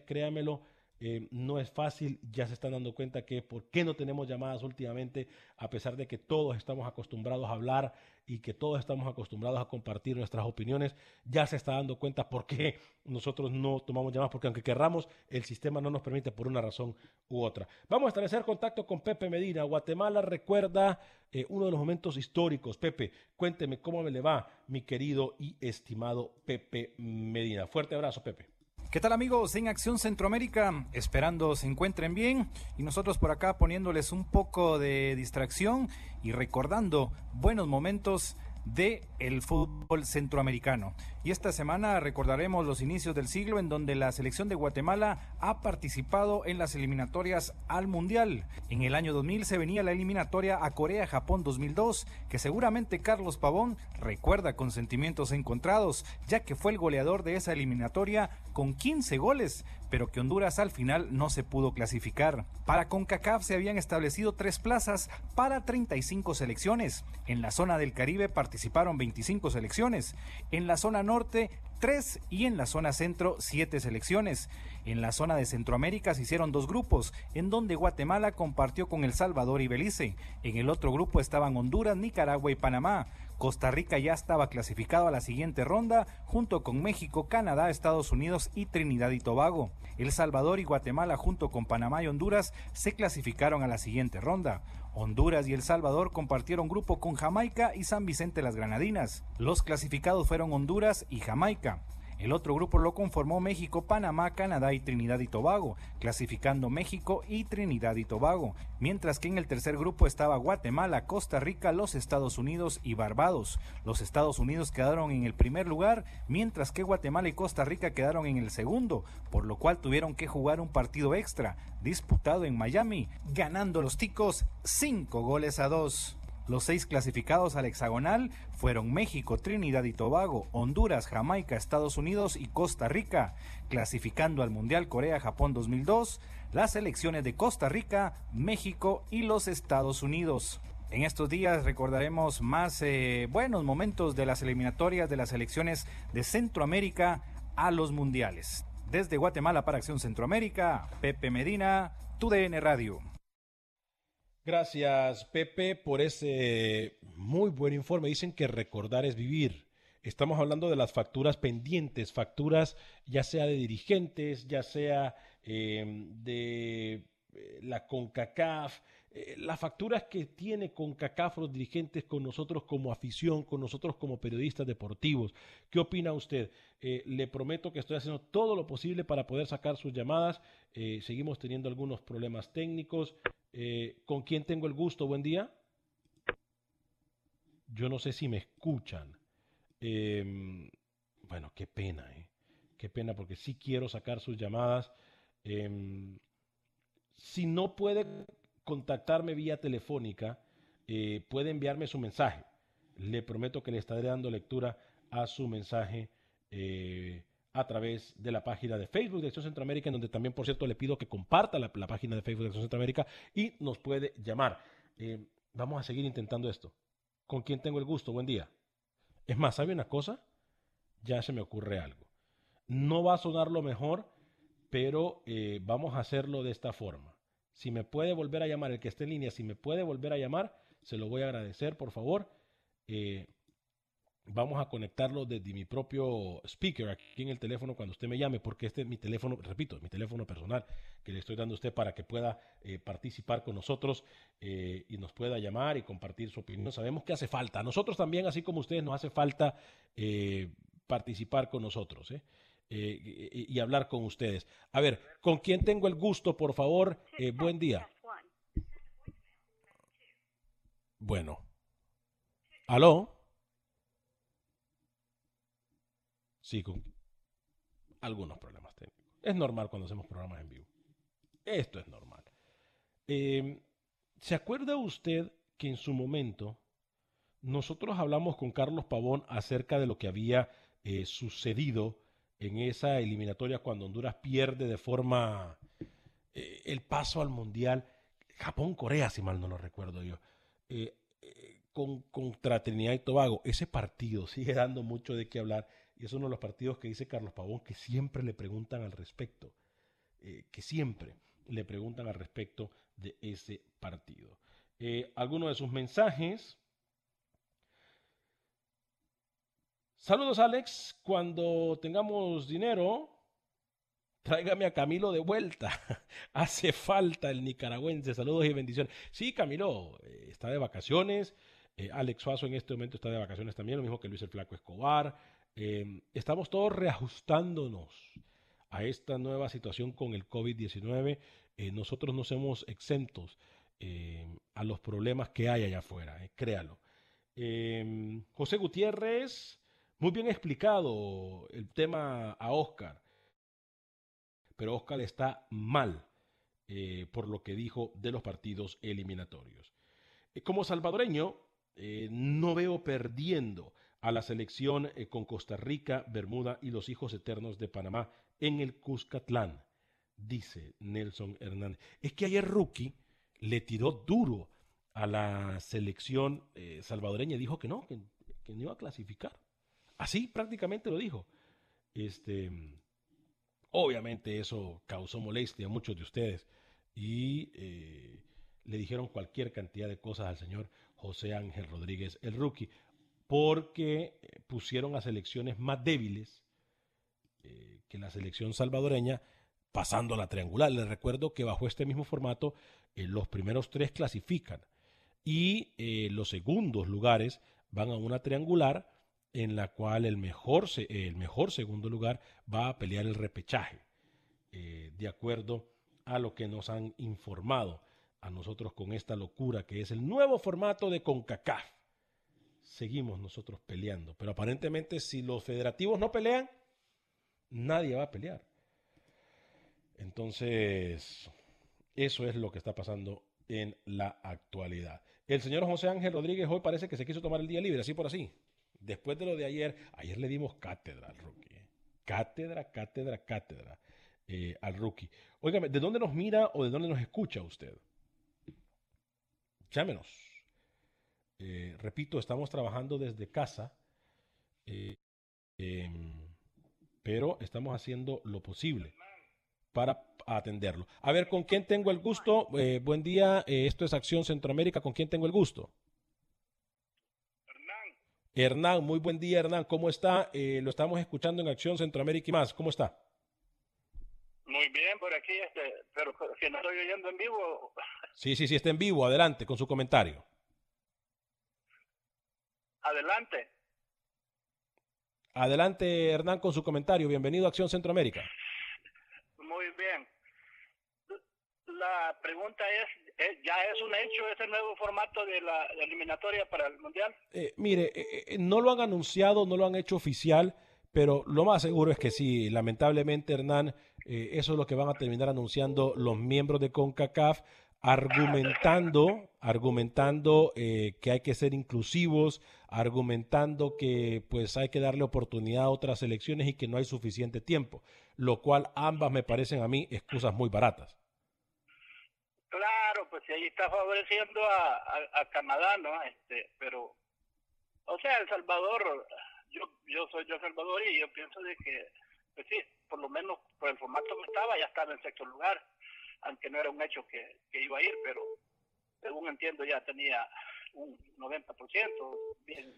créanmelo. no es fácil, ya se están dando cuenta que por qué no tenemos llamadas últimamente, a pesar de que todos estamos acostumbrados a hablar y que todos estamos acostumbrados a compartir nuestras opiniones, ya se está dando cuenta por qué nosotros no tomamos llamadas, porque aunque querramos, el sistema no nos permite por una razón u otra. Vamos a establecer contacto con Pepe Medina. Guatemala recuerda eh, uno de los momentos históricos. Pepe, cuénteme cómo me le va, mi querido y estimado Pepe Medina. Fuerte abrazo, Pepe. ¿Qué tal amigos en Acción Centroamérica? Esperando se encuentren bien y nosotros por acá poniéndoles un poco de distracción y recordando buenos momentos de el fútbol centroamericano. Y esta semana recordaremos los inicios del siglo en donde la selección de Guatemala ha participado en las eliminatorias al Mundial. En el año 2000 se venía la eliminatoria a Corea-Japón 2002, que seguramente Carlos Pavón recuerda con sentimientos encontrados, ya que fue el goleador de esa eliminatoria con 15 goles, pero que Honduras al final no se pudo clasificar. Para CONCACAF se habían establecido tres plazas para 35 selecciones. En la zona del Caribe participaron 25 selecciones. En la zona norte, tres y en la zona centro siete selecciones. En la zona de Centroamérica se hicieron dos grupos, en donde Guatemala compartió con El Salvador y Belice. En el otro grupo estaban Honduras, Nicaragua y Panamá. Costa Rica ya estaba clasificado a la siguiente ronda junto con México, Canadá, Estados Unidos y Trinidad y Tobago. El Salvador y Guatemala junto con Panamá y Honduras se clasificaron a la siguiente ronda. Honduras y El Salvador compartieron grupo con Jamaica y San Vicente las Granadinas. Los clasificados fueron Honduras y Jamaica. El otro grupo lo conformó México, Panamá, Canadá y Trinidad y Tobago, clasificando México y Trinidad y Tobago, mientras que en el tercer grupo estaba Guatemala, Costa Rica, los Estados Unidos y Barbados. Los Estados Unidos quedaron en el primer lugar, mientras que Guatemala y Costa Rica quedaron en el segundo, por lo cual tuvieron que jugar un partido extra, disputado en Miami, ganando los ticos cinco goles a dos. Los seis clasificados al hexagonal fueron México, Trinidad y Tobago, Honduras, Jamaica, Estados Unidos y Costa Rica. Clasificando al Mundial Corea-Japón 2002, las selecciones de Costa Rica, México y los Estados Unidos. En estos días recordaremos más eh, buenos momentos de las eliminatorias de las selecciones de Centroamérica a los mundiales. Desde Guatemala para Acción Centroamérica, Pepe Medina, TUDN Radio. Gracias, Pepe, por ese muy buen informe. Dicen que recordar es vivir. Estamos hablando de las facturas pendientes, facturas ya sea de dirigentes, ya sea eh, de eh, la CONCACAF, eh, las facturas que tiene CONCACAF los dirigentes con nosotros como afición, con nosotros como periodistas deportivos. ¿Qué opina usted? le prometo que estoy haciendo todo lo posible para poder sacar sus llamadas. seguimos teniendo algunos problemas técnicos. Eh, ¿Con quién tengo el gusto? Buen día. Yo no sé si me escuchan. Em, bueno, qué pena, ¿eh? Qué pena porque sí quiero sacar sus llamadas. Em, si no puede contactarme vía telefónica, eh, puede enviarme su mensaje. Le prometo que le estaré dando lectura a su mensaje eh, a través de la página de Facebook de Acción Centroamérica, en donde también, por cierto, le pido que comparta la, página de Facebook de Acción Centroamérica y nos puede llamar. Eh, vamos a seguir intentando esto. ¿Con quién tengo el gusto? Buen día. Es más, ¿sabe una cosa? Ya se me ocurre algo. No va a sonar lo mejor, pero vamos a hacerlo de esta forma. Si me puede volver a llamar, el que esté en línea, si me puede volver a llamar, se lo voy a agradecer, por favor. Eh, vamos a conectarlo desde mi propio speaker aquí en el teléfono cuando usted me llame, porque este es mi teléfono, repito, mi teléfono personal que le estoy dando a usted para que pueda eh, participar con nosotros eh, y nos pueda llamar y compartir su opinión. Sabemos que hace falta. A nosotros también, así como ustedes, nos hace falta participar con nosotros y, y, hablar con ustedes. A ver, ¿con quién tengo el gusto, por favor? buen día. Bueno. ¿Aló? Sí, con algunos problemas técnicos. Es normal cuando hacemos programas en vivo. Esto es normal. Em, ¿Se acuerda usted que en su momento nosotros hablamos con Carlos Pavón acerca de lo que había eh, sucedido en esa eliminatoria cuando Honduras pierde de forma eh, el paso al Mundial? Japón-Corea, si mal no lo recuerdo yo. Eh, con, contra Trinidad y Tobago. Ese partido (laughs) sigue dando mucho de qué hablar y es uno de los partidos que dice Carlos Pavón que siempre le preguntan al respecto, eh, que siempre le preguntan al respecto de ese partido. Eh, algunos de sus mensajes. Saludos Alex, cuando tengamos dinero, tráigame a Camilo de vuelta. (laughs) Hace falta el nicaragüense. Saludos y bendiciones. Sí, Camilo, eh, está de vacaciones. Alex Suazo en este momento está de vacaciones también, lo mismo que Luis el Flaco Escobar. Em, estamos todos reajustándonos a esta nueva situación con el COVID-19. Eh, nosotros no somos exentos em, a los problemas que hay allá afuera, eh, créalo. Em, José Gutiérrez, muy bien explicado el tema a Oscar, pero Oscar está mal eh, por lo que dijo de los partidos eliminatorios. como salvadoreño, no veo perdiendo a la selección eh, con Costa Rica, Bermuda y los hijos eternos de Panamá en el Cuscatlán, dice Nelson Hernández. Es que ayer Rookie le tiró duro a la selección eh, salvadoreña y dijo que no, que, no iba a clasificar. Así prácticamente lo dijo. Este, obviamente eso causó molestia a muchos de ustedes y eh, le dijeron cualquier cantidad de cosas al señor José Ángel Rodríguez, el rookie, porque eh, pusieron a selecciones más débiles eh, que la selección salvadoreña pasando a la triangular. Les recuerdo que bajo este mismo formato los primeros tres clasifican y los segundos lugares van a una triangular en la cual el mejor, el mejor segundo lugar va a pelear el repechaje, de acuerdo a lo que nos han informado a nosotros con esta locura que es el nuevo formato de CONCACAF. Seguimos nosotros peleando, pero aparentemente si los federativos no pelean, nadie va a pelear. Entonces, eso es lo que está pasando en la actualidad. El señor José Ángel Rodríguez hoy parece que se quiso tomar el día libre, así por así. Después de lo de ayer, ayer le dimos cátedra al rookie. ¿eh? Cátedra, cátedra, cátedra eh, al rookie. Óigame, ¿de dónde nos mira o de dónde nos escucha usted? Llámenos. Eh, repito, estamos trabajando desde casa, em, pero estamos haciendo lo posible para atenderlo. A ver, ¿con quién tengo el gusto? Buen día, esto es Acción Centroamérica, ¿con quién tengo el gusto? Hernán. Muy buen día, Hernán, ¿cómo está? lo estamos escuchando en Acción Centroamérica y más, ¿cómo está? Muy bien, por aquí, este, pero si no estoy oyendo en vivo. Sí, sí, sí, está en vivo. Adelante con su comentario. Adelante. Adelante, Hernán, con su comentario. Bienvenido a Acción Centroamérica. Muy bien. La pregunta es, ¿ya es un hecho ese nuevo formato de la eliminatoria para el Mundial? Eh, mire, eh, eh, no lo han anunciado, no lo han hecho oficial, pero lo más seguro es que sí. Lamentablemente, Hernán, eh, eso es lo que van a terminar anunciando los miembros de CONCACAF, argumentando, argumentando eh, que hay que ser inclusivos, argumentando que pues hay que darle oportunidad a otras elecciones y que no hay suficiente tiempo, lo cual ambas me parecen a mí excusas muy baratas. Pues ahí está favoreciendo a, a, Canadá, ¿no? Este, pero, o sea, El Salvador, yo, yo soy yo Salvador y yo pienso de que pues sí, por lo menos por el formato que estaba, ya estaba en sexto lugar, aunque no era un hecho que, iba a ir, pero según entiendo ya tenía un 90%, bien,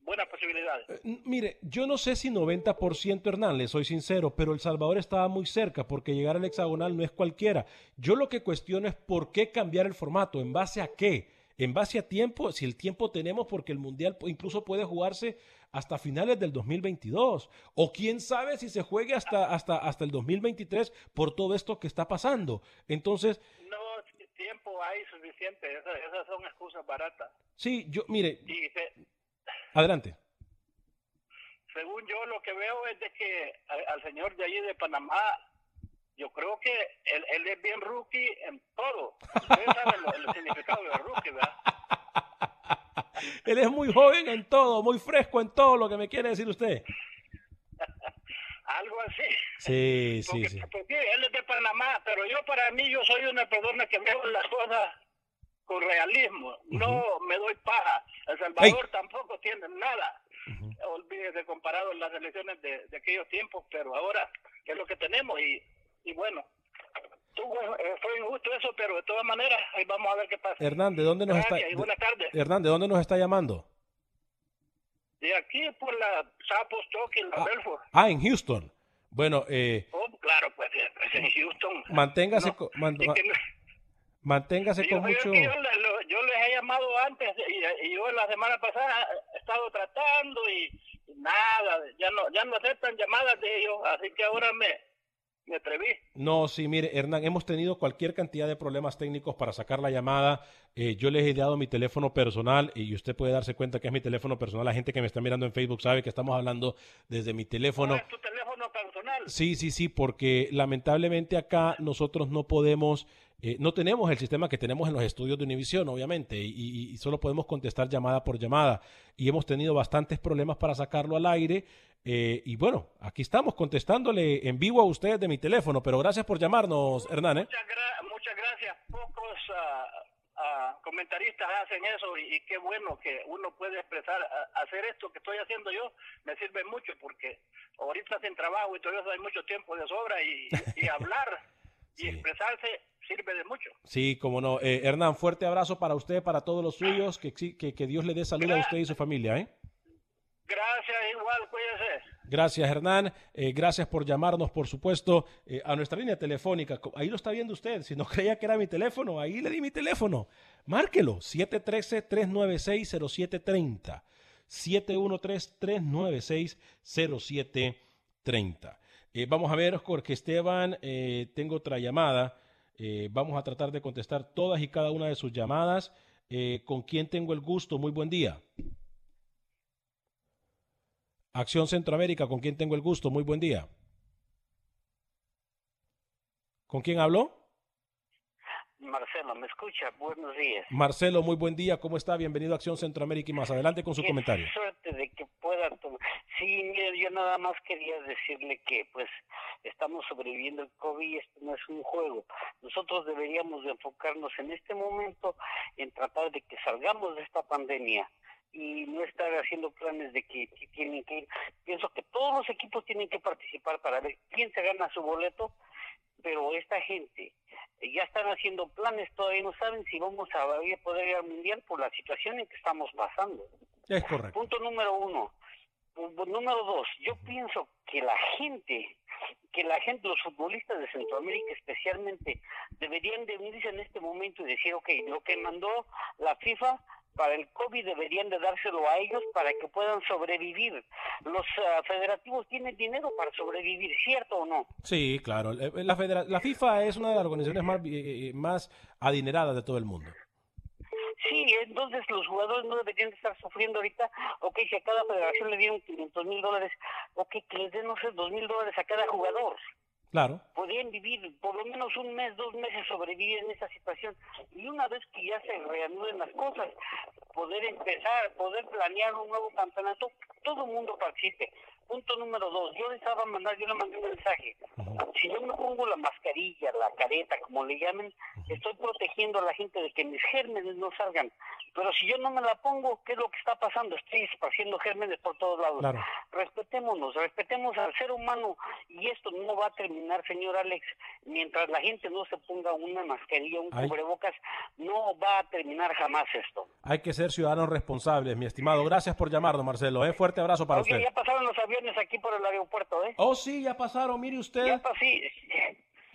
buenas posibilidades. Eh, mire, yo no sé si 90% Hernán, le soy sincero, pero El Salvador estaba muy cerca porque llegar al hexagonal no es cualquiera. Yo lo que cuestiono es por qué cambiar el formato, en base a qué, en base a tiempo, si el tiempo tenemos porque el Mundial incluso puede jugarse hasta finales del 2022. O quién sabe si se juegue hasta, hasta, hasta el 2023 por todo esto que está pasando. Entonces... No, tiempo hay suficiente. Esas, son excusas baratas. Sí, yo, mire... Adelante. Según yo lo que veo es de que al, señor de allí de Panamá yo creo que él, él, es bien rookie en todo. Ustedes saben el significado de rookie, ¿verdad? (laughs) Él es muy joven en todo, muy fresco en todo lo que me quiere decir usted. (laughs) Algo así. Sí, sí, sí. él es de Panamá, pero yo para mí yo soy una persona que veo las cosas con realismo. No me doy paja. El Salvador tampoco tiene nada. Olvídese comparado en las elecciones de, de, aquellos tiempos, pero ahora es lo que tenemos y, y bueno, eh, fue injusto eso, pero de todas maneras, ahí vamos a ver qué pasa. Hernán, ¿de dónde nos está? Hernán, ¿de dónde nos está llamando? De aquí por la Sapos en la ah, Belfort. Ah, en Houston. Bueno, eh, oh, claro, pues, pues en Houston. Manténgase, manténgase con mucho. Yo, les he llamado antes y, yo la semana pasada he estado tratando y, nada, ya no, ya no aceptan llamadas de ellos, así que ahora me, me atreví. No, sí, mire, Hernán, hemos tenido cualquier cantidad de problemas técnicos para sacar la llamada. Eh, yo les he dado mi teléfono personal y usted puede darse cuenta que es mi teléfono personal. La gente que me está mirando en Facebook sabe que estamos hablando desde mi teléfono. ¿Es tu teléfono personal? Sí, sí, sí, porque lamentablemente acá nosotros no podemos eh, no tenemos el sistema que tenemos en los estudios de Univision, obviamente, y, solo podemos contestar llamada por llamada. Y hemos tenido bastantes problemas para sacarlo al aire. Eh, y bueno, aquí estamos contestándole en vivo a ustedes de mi teléfono, pero gracias por llamarnos, Hernán. ¿eh? Muchas, gracias. Pocos ah, comentaristas hacen eso y, qué bueno que uno puede expresar, hacer esto que estoy haciendo yo, me sirve mucho porque ahorita sin trabajo y todo eso hay mucho tiempo de sobra y, hablar (laughs) y expresarse sirve de mucho. Sí, como no. Eh, Hernán, fuerte abrazo para usted, para todos los suyos, que, que, que Dios le dé salud a usted y su familia. ¿eh? Gracias, igual, cuídese. Gracias, Hernán. Eh, gracias por llamarnos, por supuesto, eh, a nuestra línea telefónica. Ahí lo está viendo usted. Si no (laughs) creía que era mi teléfono, ahí le di mi teléfono. Márquelo, 713-396-0730. 713-396-0730. Eh, vamos a ver, Jorge Esteban, eh, tengo otra llamada. vamos a tratar de contestar todas y cada una de sus llamadas. ¿Con quién tengo el gusto? Muy buen día. Acción Centroamérica, ¿con quién tengo el gusto? Muy buen día. ¿Con quién hablo? Marcelo, ¿me escucha? Buenos días. Marcelo, muy buen día. ¿Cómo está? Bienvenido a Acción Centroamérica y más adelante con su Qué comentario. suerte de que pueda Sí, mire, yo nada más quería decirle que pues estamos sobreviviendo el COVID, esto no es un juego. Nosotros deberíamos de enfocarnos en este momento en tratar de que salgamos de esta pandemia y no estar haciendo planes de que, tienen que ir. Pienso que todos los equipos tienen que participar para ver quién se gana su boleto, pero esta gente ya están haciendo planes, todavía no saben si vamos a poder ir al mundial por la situación en que estamos pasando. Es correcto. Punto número uno. Número dos, yo pienso que la gente, que la gente, los futbolistas de Centroamérica especialmente, deberían de unirse en este momento y decir, ok, lo que mandó la FIFA para el COVID deberían de dárselo a ellos para que puedan sobrevivir. Los ah, federativos tienen dinero para sobrevivir, ¿cierto o no? Sí, claro. Eh, la, la FIFA es una de las organizaciones más, eh, eh, más adineradas de todo el mundo. Sí, entonces los jugadores no deberían estar sufriendo ahorita, ok, si a cada federación le dieron 500 mil dólares, ok, que les den, no sé, 2 mil dólares a cada jugador. Claro. Podrían vivir por lo menos un mes, dos meses sobrevivir en esa situación. Y una vez que ya se reanuden las cosas, poder empezar, poder planear un nuevo campeonato, todo el mundo participe. Punto número dos, yo les estaba mandar, yo le mandé un mensaje. Si yo me pongo la mascarilla, la careta, como le llamen, estoy protegiendo a la gente de que mis gérmenes no salgan. Pero si yo no me la pongo, ¿qué es lo que está pasando? Estoy esparciendo gérmenes por todos lados. Respetémonos, respetemos al ser humano y esto no va a terminar, señor Alex, mientras la gente no se ponga una mascarilla, un cubrebocas, no va a terminar jamás esto. Hay que ser ciudadanos responsables, mi estimado. Gracias por llamarnos, Marcelo. ¿eh? Fuerte abrazo para usted. Ya pasaron los aviones aquí por el aeropuerto, ¿eh? Oh, sí, ya pasaron, mire usted. Ya sí.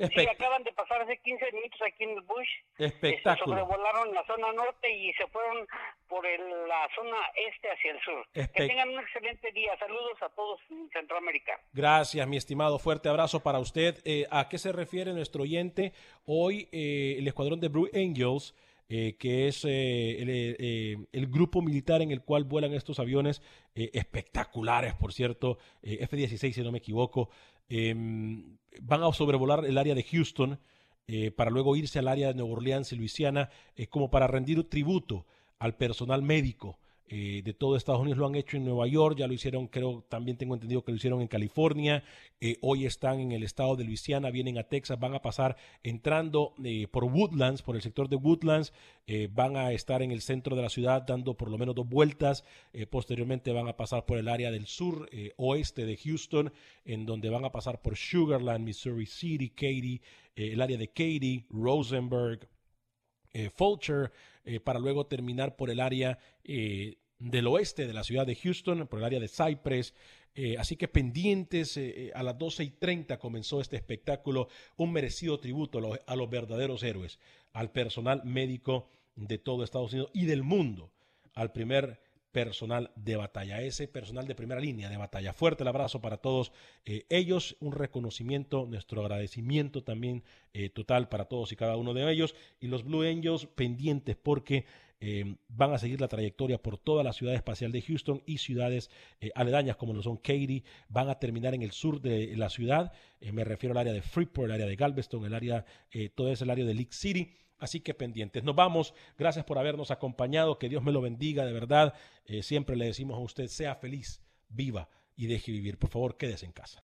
Sí, acaban de pasar hace 15 minutos aquí en el Bush. Espectáculo. Se sobrevolaron la zona norte y se fueron por la zona este hacia el sur. Que tengan un excelente día. Saludos a todos en Centroamérica. Gracias, mi estimado. Fuerte abrazo para usted. Eh, ¿A qué se refiere nuestro oyente? Hoy eh, el escuadrón de Blue Angels eh, que es eh, eh, el, grupo militar en el cual vuelan estos aviones espectaculares, por cierto, F-16 si no me equivoco, em, van a sobrevolar el área de Houston para luego irse al área de Nueva Orleans y Luisiana como para rendir tributo al personal médico eh, de todo Estados Unidos lo han hecho en Nueva York, ya lo hicieron, creo, también tengo entendido que lo hicieron en California, eh, hoy están en el estado de Luisiana, vienen a Texas, van a pasar entrando eh, por Woodlands, por el sector de Woodlands, van a estar en el centro de la ciudad dando por lo menos dos vueltas, posteriormente van a pasar por el área del sur oeste de Houston, en donde van a pasar por Sugarland, Missouri City, Katy, el área de Katy, Rosenberg, Fulcher, para luego terminar por el área eh, del oeste de la ciudad de Houston, por el área de Cypress. Eh, así que pendientes, eh, eh, a las 12 y 30 comenzó este espectáculo, un merecido tributo a los, a los verdaderos héroes, al personal médico de todo Estados Unidos y del mundo, al primer personal de batalla, ese personal de primera línea de batalla. Fuerte el abrazo para todos ellos, un reconocimiento, nuestro agradecimiento también total para todos y cada uno de ellos. Y los Blue Angels pendientes porque eh, van a seguir la trayectoria por toda la ciudad espacial de Houston y ciudades eh, aledañas como lo son Katy, van a terminar en el sur de la ciudad, eh, me refiero al área de Freeport, el área de Galveston, el área, todo es el área de League City, Así que pendientes. Nos vamos. Gracias por habernos acompañado. Que Dios me lo bendiga. De verdad, siempre le decimos a usted, sea feliz, viva y deje vivir. Por favor, quédese en casa.